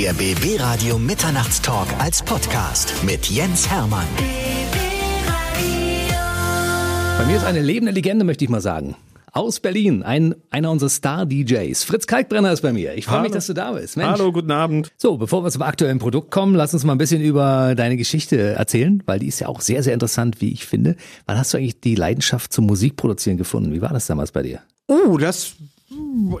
Der BB Radio Mitternachtstalk als Podcast mit Jens Hermann. Bei mir ist eine lebende Legende, möchte ich mal sagen. Aus Berlin, ein, einer unserer Star-DJs. Fritz Kalkbrenner ist bei mir. Ich freue mich, dass du da bist. Mensch. Hallo, guten Abend. So, bevor wir zum aktuellen Produkt kommen, lass uns mal ein bisschen über deine Geschichte erzählen, weil die ist ja auch sehr, sehr interessant, wie ich finde. Wann hast du eigentlich die Leidenschaft zum Musikproduzieren gefunden? Wie war das damals bei dir? Oh, das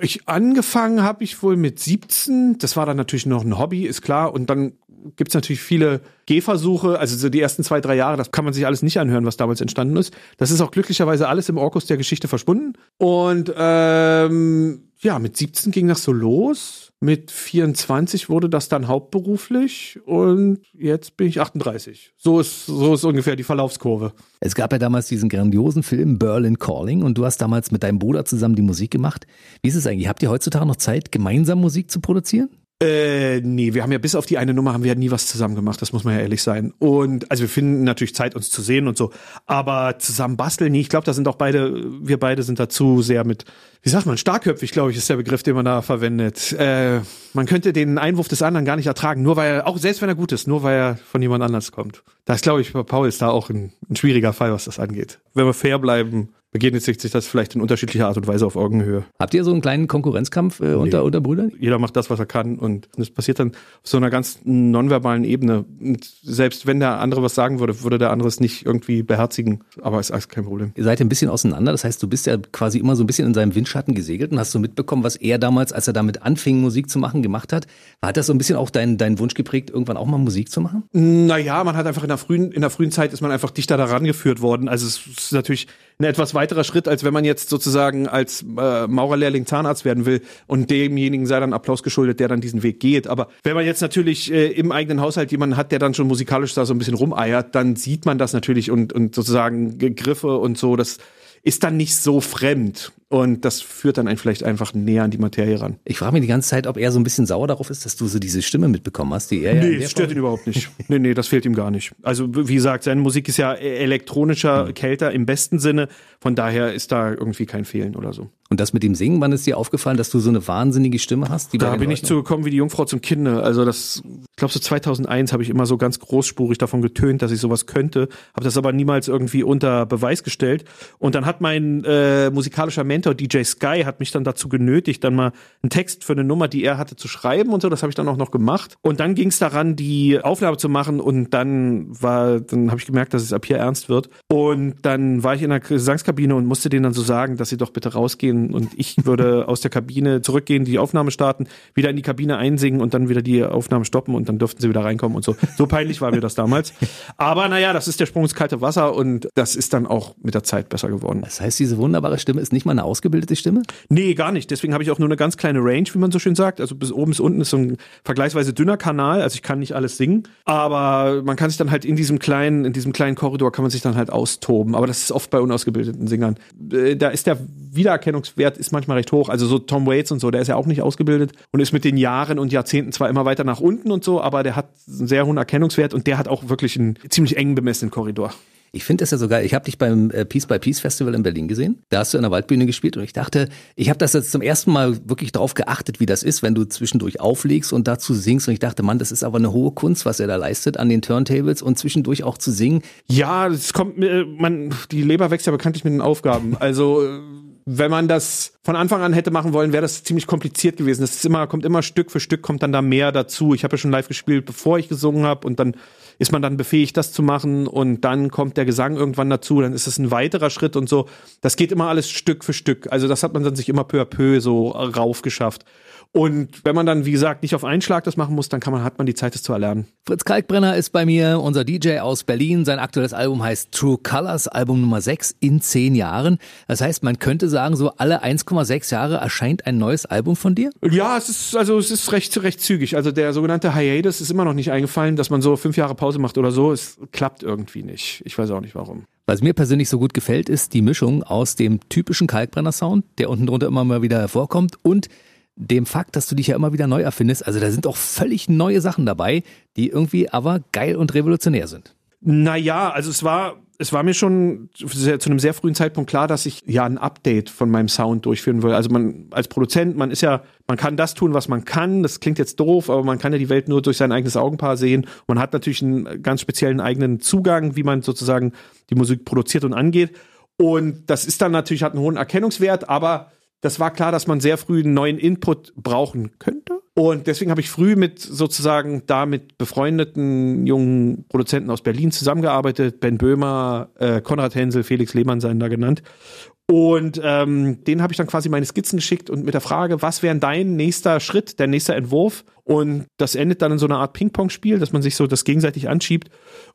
ich angefangen habe ich wohl mit 17. Das war dann natürlich noch ein Hobby, ist klar. Und dann gibt es natürlich viele Gehversuche. Also so die ersten zwei, drei Jahre, das kann man sich alles nicht anhören, was damals entstanden ist. Das ist auch glücklicherweise alles im Orkus der Geschichte verschwunden. Und ähm, ja, mit 17 ging das so los. Mit 24 wurde das dann hauptberuflich und jetzt bin ich 38. So ist, so ist ungefähr die Verlaufskurve. Es gab ja damals diesen grandiosen Film Berlin Calling und du hast damals mit deinem Bruder zusammen die Musik gemacht. Wie ist es eigentlich? Habt ihr heutzutage noch Zeit, gemeinsam Musik zu produzieren? Äh, nee, wir haben ja bis auf die eine Nummer haben wir ja nie was zusammen gemacht, das muss man ja ehrlich sein. Und also wir finden natürlich Zeit, uns zu sehen und so. Aber zusammen basteln, nee, ich glaube, da sind auch beide, wir beide sind dazu sehr mit, wie sagt man, starkköpfig, glaube ich, ist der Begriff, den man da verwendet. Äh, man könnte den Einwurf des anderen gar nicht ertragen, nur weil er, auch selbst wenn er gut ist, nur weil er von jemand anders kommt. Da ist, glaube ich, Paul ist da auch ein, ein schwieriger Fall, was das angeht. Wenn wir fair bleiben, begegnet sich das vielleicht in unterschiedlicher Art und Weise auf Augenhöhe. Habt ihr so einen kleinen Konkurrenzkampf äh, unter, nee. unter Brüdern? Jeder macht das, was er kann und das passiert dann auf so einer ganz nonverbalen Ebene. Und selbst wenn der andere was sagen würde, würde der andere es nicht irgendwie beherzigen. Aber ist alles kein Problem. Ihr seid ein bisschen auseinander. Das heißt, du bist ja quasi immer so ein bisschen in seinem Windschatten gesegelt und hast so mitbekommen, was er damals, als er damit anfing, Musik zu machen, gemacht hat. Hat das so ein bisschen auch deinen dein Wunsch geprägt, irgendwann auch mal Musik zu machen? Naja, man hat einfach in der frühen, in der frühen Zeit ist man einfach dichter daran geführt worden. Also es ist natürlich ein etwas weiterer Schritt, als wenn man jetzt sozusagen als äh, Maurerlehrling Zahnarzt werden will und demjenigen sei dann Applaus geschuldet, der dann diesen Weg geht. Aber wenn man jetzt natürlich äh, im eigenen Haushalt jemanden hat, der dann schon musikalisch da so ein bisschen rumeiert, dann sieht man das natürlich und, und sozusagen Griffe und so, das ist dann nicht so fremd. Und das führt dann einen vielleicht einfach näher an die Materie ran. Ich frage mich die ganze Zeit, ob er so ein bisschen sauer darauf ist, dass du so diese Stimme mitbekommen hast, die er nee, ja. Nee, das stört ihn überhaupt nicht. nee, nee, das fehlt ihm gar nicht. Also, wie gesagt, seine Musik ist ja elektronischer, mhm. kälter im besten Sinne. Von daher ist da irgendwie kein Fehlen oder so. Und das mit dem Singen, wann ist dir aufgefallen, dass du so eine wahnsinnige Stimme hast? da bin ich zugekommen wie die Jungfrau zum Kinde. Also das, ich glaube so 2001 habe ich immer so ganz großspurig davon getönt, dass ich sowas könnte, habe das aber niemals irgendwie unter Beweis gestellt. Und dann hat mein äh, musikalischer Mentor DJ Sky hat mich dann dazu genötigt, dann mal einen Text für eine Nummer, die er hatte, zu schreiben und so. Das habe ich dann auch noch gemacht. Und dann ging es daran, die Aufnahme zu machen und dann war, dann habe ich gemerkt, dass es ab hier ernst wird. Und dann war ich in der Gesangskabine und musste denen dann so sagen, dass sie doch bitte rausgehen und ich würde aus der Kabine zurückgehen, die Aufnahme starten, wieder in die Kabine einsingen und dann wieder die Aufnahme stoppen und dann dürften sie wieder reinkommen und so. So peinlich war mir das damals. Aber naja, das ist der Sprung ins kalte Wasser und das ist dann auch mit der Zeit besser geworden. Das heißt, diese wunderbare Stimme ist nicht mal eine ausgebildete Stimme? Nee, gar nicht. Deswegen habe ich auch nur eine ganz kleine Range, wie man so schön sagt. Also bis oben bis unten ist so ein vergleichsweise dünner Kanal. Also ich kann nicht alles singen, aber man kann sich dann halt in diesem kleinen, in diesem kleinen Korridor kann man sich dann halt austoben. Aber das ist oft bei unausgebildeten Singern. Äh, da ist der Wiedererkennungs Leistungswert ist manchmal recht hoch. Also so Tom Waits und so, der ist ja auch nicht ausgebildet und ist mit den Jahren und Jahrzehnten zwar immer weiter nach unten und so, aber der hat einen sehr hohen Erkennungswert und der hat auch wirklich einen ziemlich eng bemessenen Korridor. Ich finde das ja sogar, ich habe dich beim äh, Peace by Peace Festival in Berlin gesehen. Da hast du in der Waldbühne gespielt und ich dachte, ich habe das jetzt zum ersten Mal wirklich drauf geachtet, wie das ist, wenn du zwischendurch auflegst und dazu singst. Und ich dachte, Mann, das ist aber eine hohe Kunst, was er da leistet an den Turntables und zwischendurch auch zu singen. Ja, es kommt, man, die Leber wächst ja bekanntlich mit den Aufgaben. Also äh, wenn man das von Anfang an hätte machen wollen, wäre das ziemlich kompliziert gewesen. Ist immer, kommt immer Stück für Stück, kommt dann da mehr dazu. Ich habe ja schon live gespielt, bevor ich gesungen habe und dann ist man dann befähigt, das zu machen und dann kommt der Gesang irgendwann dazu, dann ist es ein weiterer Schritt und so. Das geht immer alles Stück für Stück. Also das hat man dann sich immer peu à peu so raufgeschafft. Und wenn man dann, wie gesagt, nicht auf einen Schlag das machen muss, dann kann man, hat man die Zeit, das zu erlernen. Fritz Kalkbrenner ist bei mir, unser DJ aus Berlin. Sein aktuelles Album heißt True Colors, Album Nummer 6 in zehn Jahren. Das heißt, man könnte sagen, so alle 1,6 Jahre erscheint ein neues Album von dir? Ja, es ist, also, es ist recht, recht zügig. Also der sogenannte Hiatus ist immer noch nicht eingefallen, dass man so fünf Jahre Pause macht oder so. Es klappt irgendwie nicht. Ich weiß auch nicht warum. Was mir persönlich so gut gefällt, ist die Mischung aus dem typischen Kalkbrenner-Sound, der unten drunter immer mal wieder hervorkommt, und dem Fakt, dass du dich ja immer wieder neu erfindest. Also da sind auch völlig neue Sachen dabei, die irgendwie aber geil und revolutionär sind. Naja, also es war es war mir schon sehr, zu einem sehr frühen Zeitpunkt klar, dass ich ja ein Update von meinem Sound durchführen will. Also man als Produzent, man ist ja, man kann das tun, was man kann. Das klingt jetzt doof, aber man kann ja die Welt nur durch sein eigenes Augenpaar sehen. Man hat natürlich einen ganz speziellen eigenen Zugang, wie man sozusagen die Musik produziert und angeht. Und das ist dann natürlich, hat einen hohen Erkennungswert, aber das war klar, dass man sehr früh einen neuen Input brauchen könnte. Und deswegen habe ich früh mit sozusagen da mit befreundeten jungen Produzenten aus Berlin zusammengearbeitet. Ben Böhmer, äh, Konrad Hensel, Felix Lehmann seien da genannt. Und ähm, denen habe ich dann quasi meine Skizzen geschickt und mit der Frage, was wäre dein nächster Schritt, der nächster Entwurf? Und das endet dann in so einer Art Ping-Pong-Spiel, dass man sich so das gegenseitig anschiebt.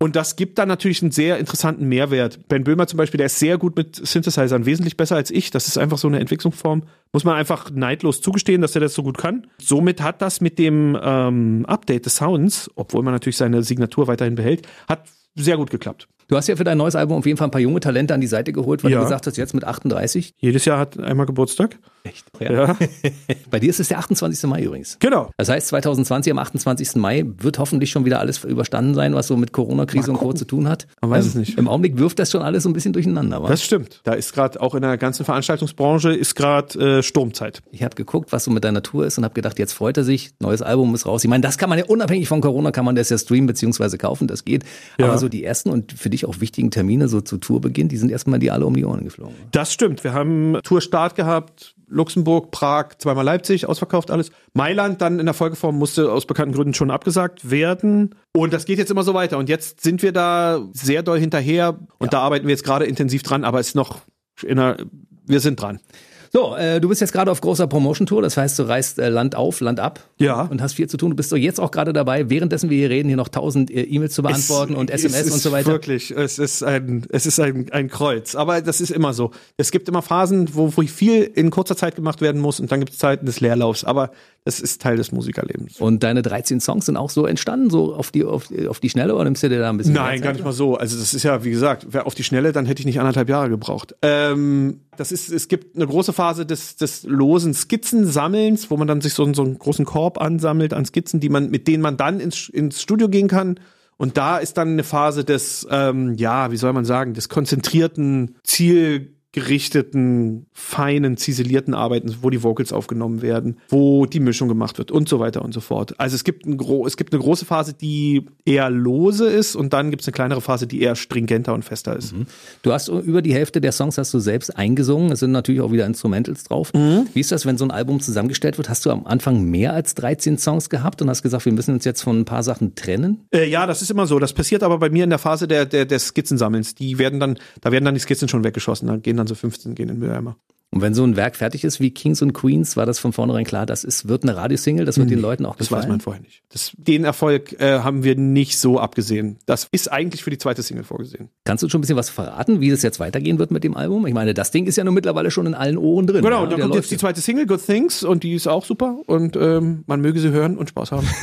Und das gibt dann natürlich einen sehr interessanten Mehrwert. Ben Böhmer zum Beispiel, der ist sehr gut mit Synthesizern, wesentlich besser als ich. Das ist einfach so eine Entwicklungsform. Muss man einfach neidlos zugestehen, dass er das so gut kann. Somit hat das mit dem ähm, Update des Sounds, obwohl man natürlich seine Signatur weiterhin behält, hat sehr gut geklappt. Du hast ja für dein neues Album auf jeden Fall ein paar junge Talente an die Seite geholt, weil Ja. du gesagt hast, jetzt mit 38. Jedes Jahr hat einmal Geburtstag. Echt? Ja. Bei dir ist es der 28. Mai übrigens. Genau. Das heißt, 2020 am 28. Mai wird hoffentlich schon wieder alles überstanden sein, was so mit Corona-Krise und Co. zu tun hat. Man weiß Ähm, es nicht. Im Augenblick wirft das schon alles so ein bisschen durcheinander. wa? Das stimmt. Da ist gerade auch in der ganzen Veranstaltungsbranche ist gerade äh, Sturmzeit. Ich habe geguckt, was so mit deiner Tour ist und habe gedacht, jetzt freut er sich, neues Album ist raus. Ich meine, das kann man ja unabhängig von Corona, kann man das ja streamen beziehungsweise kaufen, das geht. Ja. Aber so die ersten und für dich auch wichtigen Termine so zu Tourbeginn, die sind erstmal die alle um die Ohren geflogen. Das stimmt. Wir haben Tourstart gehabt. Luxemburg, Prag, zweimal Leipzig, ausverkauft alles. Mailand dann in der Folgeform musste aus bekannten Gründen schon abgesagt werden. Und das geht jetzt immer so weiter. Und jetzt sind wir da sehr doll hinterher. Und da arbeiten wir jetzt gerade intensiv dran, aber es ist noch in der, wir sind dran. So, äh, du bist jetzt gerade auf großer Promotion-Tour, das heißt, du reist äh, Land auf, Land ab Ja. und hast viel zu tun. Du bist doch jetzt auch gerade dabei, währenddessen wir hier reden, hier noch tausend äh, E-Mails zu beantworten Es- und es SMS und so weiter. Wirklich, es ist ein, es ist ein, ein Kreuz. Aber das ist immer so. Es gibt immer Phasen, wo, wo viel in kurzer Zeit gemacht werden muss und dann gibt es Zeiten des Leerlaufs. Aber das ist Teil des Musikerlebens. Und deine 13 Songs sind auch so entstanden, so auf die, auf, auf die Schnelle oder nimmst du dir da ein bisschen Nein, gar nicht mal so. Also das ist ja, wie gesagt, auf die Schnelle, dann hätte ich nicht anderthalb Jahre gebraucht. Ähm, das ist, es gibt eine große Phase des, des losen Skizzensammelns, wo man dann sich so, so einen großen Korb ansammelt an Skizzen, die man, mit denen man dann ins, ins Studio gehen kann. Und da ist dann eine Phase des, ähm, ja, wie soll man sagen, des konzentrierten, zielgerichteten, feinen, ziselierten Arbeitens, wo die Vocals aufgenommen werden, wo die Mischung gemacht wird und so weiter und so fort. Also es gibt, ein gro es gibt eine große Phase, die eher lose ist und dann gibt es eine kleinere Phase, die eher stringenter und fester ist. Du hast über die Hälfte der Songs hast du selbst eingesungen. Es sind natürlich auch wieder Instrumentals drauf. Mhm. Wie ist das, wenn so ein Album zusammengestellt wird? Hast du am Anfang mehr als 13 Songs gehabt und hast gesagt, wir müssen uns jetzt von ein paar Sachen trennen? Äh, ja, das ist immer so. Das passiert aber bei mir in der Phase der, der, des Skizzensammelns. Die werden dann, da werden dann die Skizzen schon weggeschossen. Da gehen dann so 15 gehen in Mülleimer. Und wenn so ein Werk fertig ist wie Kings und Queens, war das von vornherein klar, das ist, wird eine Radiosingle, das wird den Leuten auch Das gefallen. weiß man vorher nicht. Das, den Erfolg äh, haben wir nicht so abgesehen. Das ist eigentlich für die zweite Single vorgesehen. Kannst du schon ein bisschen was verraten, wie das jetzt weitergehen wird mit dem Album? Ich meine, das Ding ist ja nun mittlerweile schon in allen Ohren drin. Genau, ja, dann der kommt jetzt die zweite Single, Good Things, und die ist auch super. Und ähm, man möge sie hören und Spaß haben.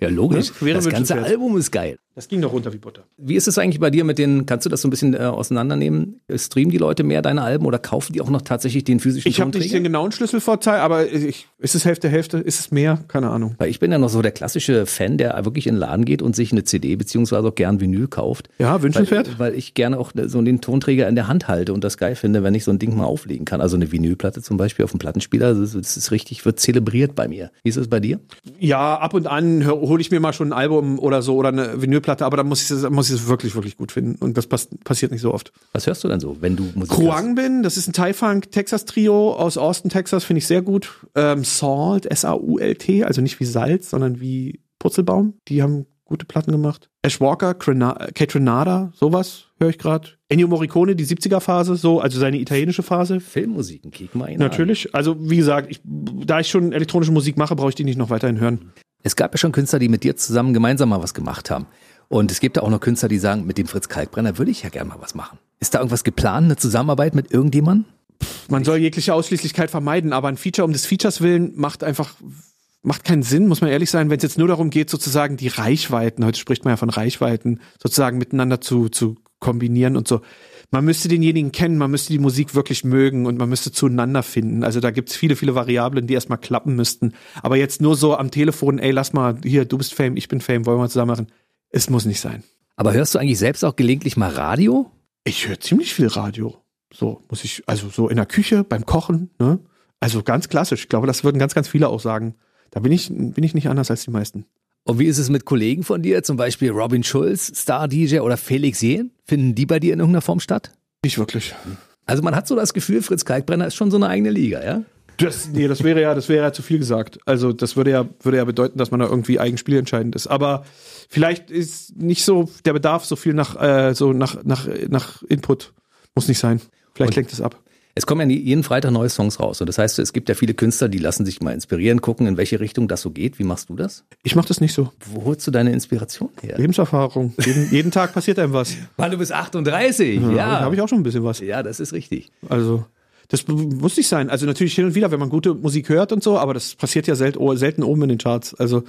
Ja, logisch. Ja, wäre das ganze. Album ist geil. Das ging doch runter wie Butter. Wie ist es eigentlich bei dir mit den, kannst du das so ein bisschen äh, auseinandernehmen? Streamen die Leute mehr deine Alben oder kaufen die auch noch tatsächlich den physischen Ich habe nicht den genauen Schlüsselvorteil, aber ich, ist es Hälfte, Hälfte? Ist es mehr? Keine Ahnung. Weil ich bin ja noch so der klassische Fan, der wirklich in den Laden geht und sich eine CD beziehungsweise auch gern Vinyl kauft. Ja, wünschenswert. Weil, weil ich gerne auch so den Tonträger in der Hand halte und das geil finde, wenn ich so ein Ding mal auflegen kann. Also eine Vinylplatte zum Beispiel auf dem Plattenspieler, das ist, das ist richtig, wird zelebriert bei mir. Wie ist es bei dir? Ja, ab und an hole ich mir mal schon ein Album oder so oder eine Vinylplatte, aber dann muss ich es muss ich wirklich, wirklich gut finden. Und das pass passiert nicht so oft. Was hörst du denn so, wenn du Musik? Kruang bin, das ist ein Thai-Funk-Texas-Trio aus Austin, Texas, finde ich sehr gut. Ähm, Salt, S-A-U-L-T, also nicht wie Salz, sondern wie Purzelbaum. Die haben gute Platten gemacht. Ash Walker, Crena- Kate Renata, sowas höre ich gerade. Ennio Morricone, die 70er-Phase, so, also seine italienische Phase. Filmmusiken, kick mal ihn an. Natürlich. Also, wie gesagt, ich, da ich schon elektronische Musik mache, brauche ich die nicht noch weiterhin hören. Es gab ja schon Künstler, die mit dir zusammen gemeinsam mal was gemacht haben. Und es gibt ja auch noch Künstler, die sagen, mit dem Fritz Kalkbrenner würde ich ja gerne mal was machen. Ist da irgendwas geplant, eine Zusammenarbeit mit irgendjemandem? Man soll jegliche Ausschließlichkeit vermeiden, aber ein Feature um des Features willen macht einfach macht keinen Sinn, muss man ehrlich sein, wenn es jetzt nur darum geht, sozusagen die Reichweiten, heute spricht man ja von Reichweiten, sozusagen miteinander zu, zu kombinieren und so. Man müsste denjenigen kennen, man müsste die Musik wirklich mögen und man müsste zueinander finden. Also da gibt's viele, viele Variablen, die erstmal klappen müssten. Aber jetzt nur so am Telefon, ey, lass mal, hier, du bist Fame, ich bin Fame, wollen wir zusammen machen. Es muss nicht sein. Aber hörst du eigentlich selbst auch gelegentlich mal Radio? Ich höre ziemlich viel Radio. So muss ich, also so in der Küche, beim Kochen, ne? Also ganz klassisch. Ich glaube, das würden ganz, ganz viele auch sagen. Da bin ich, bin ich nicht anders als die meisten. Und wie ist es mit Kollegen von dir, zum Beispiel Robin Schulz, Star-DJ oder Felix Jähn? Finden die bei dir in irgendeiner Form statt? Nicht wirklich. Also man hat so das Gefühl, Fritz Kalkbrenner ist schon so eine eigene Liga, ja? Das, nee, das wäre ja, das wäre ja zu viel gesagt. Also das würde ja, würde ja bedeuten, dass man da irgendwie eigenspielentscheidend ist. Aber vielleicht ist nicht so der Bedarf so viel nach, äh, so nach, nach, nach Input. Muss nicht sein. Vielleicht lenkt es ab. Es kommen ja jeden Freitag neue Songs raus. Und das heißt, es gibt ja viele Künstler, die lassen sich mal inspirieren, gucken, in welche Richtung das so geht. Wie machst du das? Ich mache das nicht so. Wo holst du deine Inspiration her? Lebenserfahrung. Jeden, jeden Tag passiert einem was. Mann, du bist 38. Ja. Da habe ich auch schon ein bisschen was. Ja, das ist richtig. Also. Das muss nicht sein. Also natürlich hin und wieder, wenn man gute Musik hört und so, aber das passiert ja selten, selten oben in den Charts. Also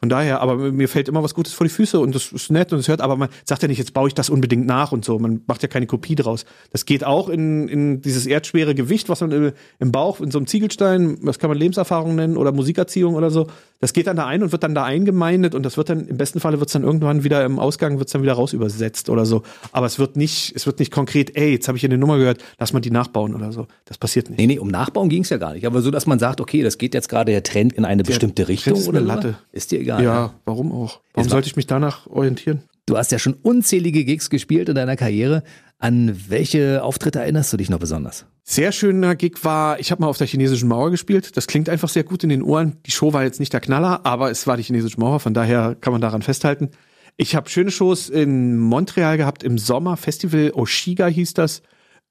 von daher, aber mir fällt immer was Gutes vor die Füße und das ist nett und es hört, aber man sagt ja nicht, jetzt baue ich das unbedingt nach und so. Man macht ja keine Kopie draus. Das geht auch in, in dieses erdschwere Gewicht, was man im Bauch, in so einem Ziegelstein, was kann man Lebenserfahrung nennen oder Musikerziehung oder so. Das geht dann da ein und wird dann da eingemeindet und das wird dann, im besten Falle wird es dann irgendwann wieder im Ausgang, wird es dann wieder raus übersetzt oder so. Aber es wird nicht, es wird nicht konkret, ey, jetzt habe ich hier eine Nummer gehört, lass mal die nachbauen oder so. Das passiert nicht. Nee, nee, um Nachbauen ging es ja gar nicht. Aber so, dass man sagt, okay, das geht jetzt gerade der Trend in eine der bestimmte Richtung ist oder Latte. Ist dir egal. Ja, warum auch? Warum sollte ich mich danach orientieren? Du hast ja schon unzählige Gigs gespielt in deiner Karriere. An welche Auftritte erinnerst du dich noch besonders? Sehr schöner Gig war, ich habe mal auf der chinesischen Mauer gespielt. Das klingt einfach sehr gut in den Ohren. Die Show war jetzt nicht der Knaller, aber es war die chinesische Mauer, von daher kann man daran festhalten. Ich habe schöne Shows in Montreal gehabt im Sommer. Festival Oshiga hieß das.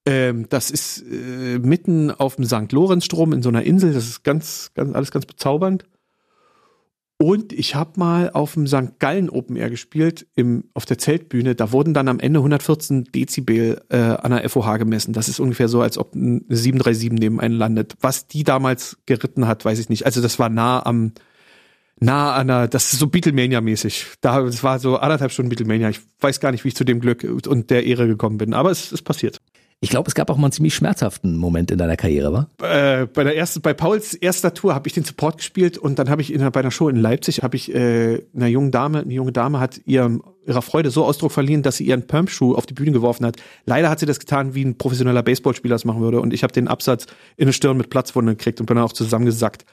Ähm, das ist äh, mitten auf dem St. Lorenzstrom in so einer Insel. Das ist ganz, ganz alles ganz bezaubernd. Und ich habe mal auf dem St. Gallen Open Air gespielt, im, auf der Zeltbühne. Da wurden dann am Ende 114 Dezibel äh, an der FOH gemessen. Das ist ungefähr so, als ob eine 737 neben einen landet. Was die damals geritten hat, weiß ich nicht. Also das war nah am, nah an der, das ist so Beatlemania-mäßig. Da, das war so anderthalb Stunden Beatlemania. Ich weiß gar nicht, wie ich zu dem Glück und der Ehre gekommen bin. Aber es ist passiert. Ich glaube, es gab auch mal einen ziemlich schmerzhaften Moment in deiner Karriere, war? Äh, bei der ersten, bei Pauls erster Tour habe ich den Support gespielt und dann habe ich in, bei einer Show in Leipzig habe ich äh, einer jungen Dame, eine junge Dame hat ihr, ihrer Freude so Ausdruck verliehen, dass sie ihren Pumpschuh auf die Bühne geworfen hat. Leider hat sie das getan, wie ein professioneller Baseballspieler das machen würde und ich habe den Absatz in eine Stirn mit Platzwunde gekriegt und bin dann auch zusammengesackt.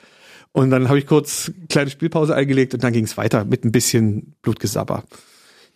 Und dann habe ich kurz kleine Spielpause eingelegt und dann ging es weiter mit ein bisschen Blutgesabber.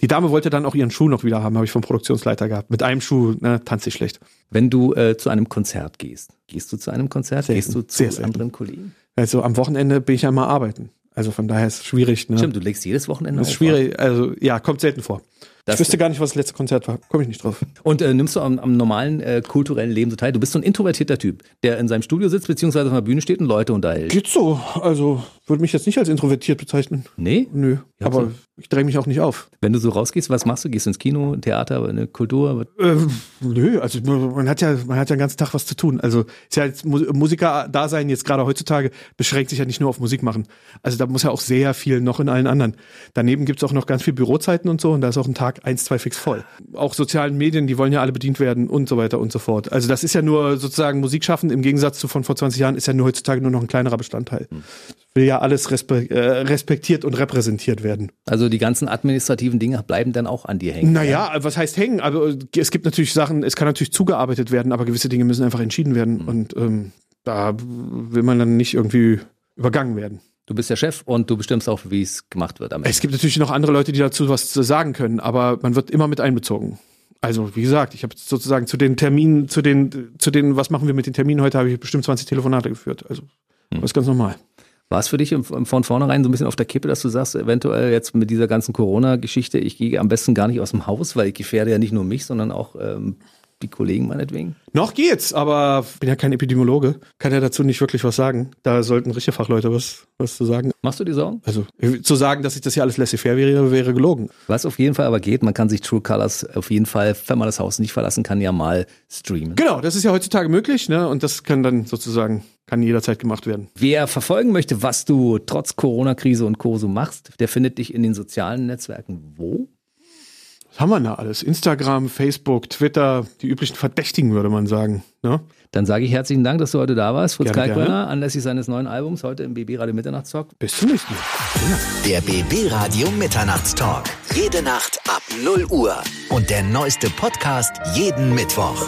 Die Dame wollte dann auch ihren Schuh noch wieder haben, habe ich vom Produktionsleiter gehabt. Mit einem Schuh ne, tanze ich schlecht. Wenn du äh, zu einem Konzert gehst, gehst du zu einem Konzert? Selten. Gehst du zu Sehr selten. anderen Kollegen? Also am Wochenende bin ich ja mal arbeiten. Also von daher ist es schwierig. Ne? Stimmt, du legst jedes Wochenende Das ist auf, schwierig. Also ja, kommt selten vor. Das- ich wüsste gar nicht, was das letzte Konzert war. Komme ich nicht drauf. Und äh, nimmst du am, am normalen äh, kulturellen Leben so teil? Du bist so ein introvertierter Typ, der in seinem Studio sitzt, beziehungsweise auf einer Bühne steht und Leute unterhält. Geht so. Also würde mich jetzt nicht als introvertiert bezeichnen. Nee? Nö. Ja, aber so. ich dränge mich auch nicht auf. Wenn du so rausgehst, was machst du? Gehst du ins Kino, Theater, eine Kultur? Ähm, nö, also man hat ja, man hat ja den ganzen Tag was zu tun. Also ist ja jetzt Mu- Musiker-Dasein jetzt gerade heutzutage beschränkt sich ja nicht nur auf Musik machen. Also da muss ja auch sehr viel noch in allen anderen. Daneben gibt's auch noch ganz viel Bürozeiten und so und da ist auch ein Tag eins, zwei fix voll. Auch sozialen Medien, die wollen ja alle bedient werden und so weiter und so fort. Also das ist ja nur sozusagen Musik schaffen im Gegensatz zu von vor 20 Jahren ist ja nur heutzutage nur noch ein kleinerer Bestandteil. Will ja alles äh, respektiert und repräsentiert werden. Also die ganzen administrativen Dinge bleiben dann auch an dir hängen. Naja, was heißt hängen? Aber es gibt natürlich Sachen, es kann natürlich zugearbeitet werden, aber gewisse Dinge müssen einfach entschieden werden. Und ähm, da will man dann nicht irgendwie übergangen werden. Du bist der Chef und du bestimmst auch, wie es gemacht wird. Es gibt natürlich noch andere Leute, die dazu was sagen können, aber man wird immer mit einbezogen. Also, wie gesagt, ich habe sozusagen zu den Terminen, zu den, zu den, was machen wir mit den Terminen heute, habe ich bestimmt 20 Telefonate geführt. Also, das ist ganz normal. War es für dich von vornherein so ein bisschen auf der Kippe, dass du sagst, eventuell jetzt mit dieser ganzen Corona-Geschichte, ich gehe am besten gar nicht aus dem Haus, weil ich gefährde ja nicht nur mich, sondern auch ähm, die Kollegen meinetwegen? Noch geht's, aber ich bin ja kein Epidemiologe, kann ja dazu nicht wirklich was sagen. Da sollten richtige Fachleute was, was zu sagen. Machst du dir Sorgen? Also, zu sagen, dass ich das hier alles laissez-faire wäre, wäre gelogen. Was auf jeden Fall aber geht, man kann sich True Colors auf jeden Fall, wenn man das Haus nicht verlassen kann, ja mal streamen. Genau, das ist ja heutzutage möglich, ne? Und das kann dann sozusagen, kann jederzeit gemacht werden. Wer verfolgen möchte, was du trotz Corona-Krise und Co. so machst, der findet dich in den sozialen Netzwerken wo? Was haben wir da alles? Instagram, Facebook, Twitter, die üblichen Verdächtigen, würde man sagen. Ne? Dann sage ich herzlichen Dank, dass du heute da warst. Fritz Kalkbrenner, anlässlich seines neuen Albums heute im BB Radio Mitternachtstalk. Bis zum nächsten Mal. Der BB Radio Mitternachtstalk. Jede Nacht ab 0 Uhr. Und der neueste Podcast jeden Mittwoch.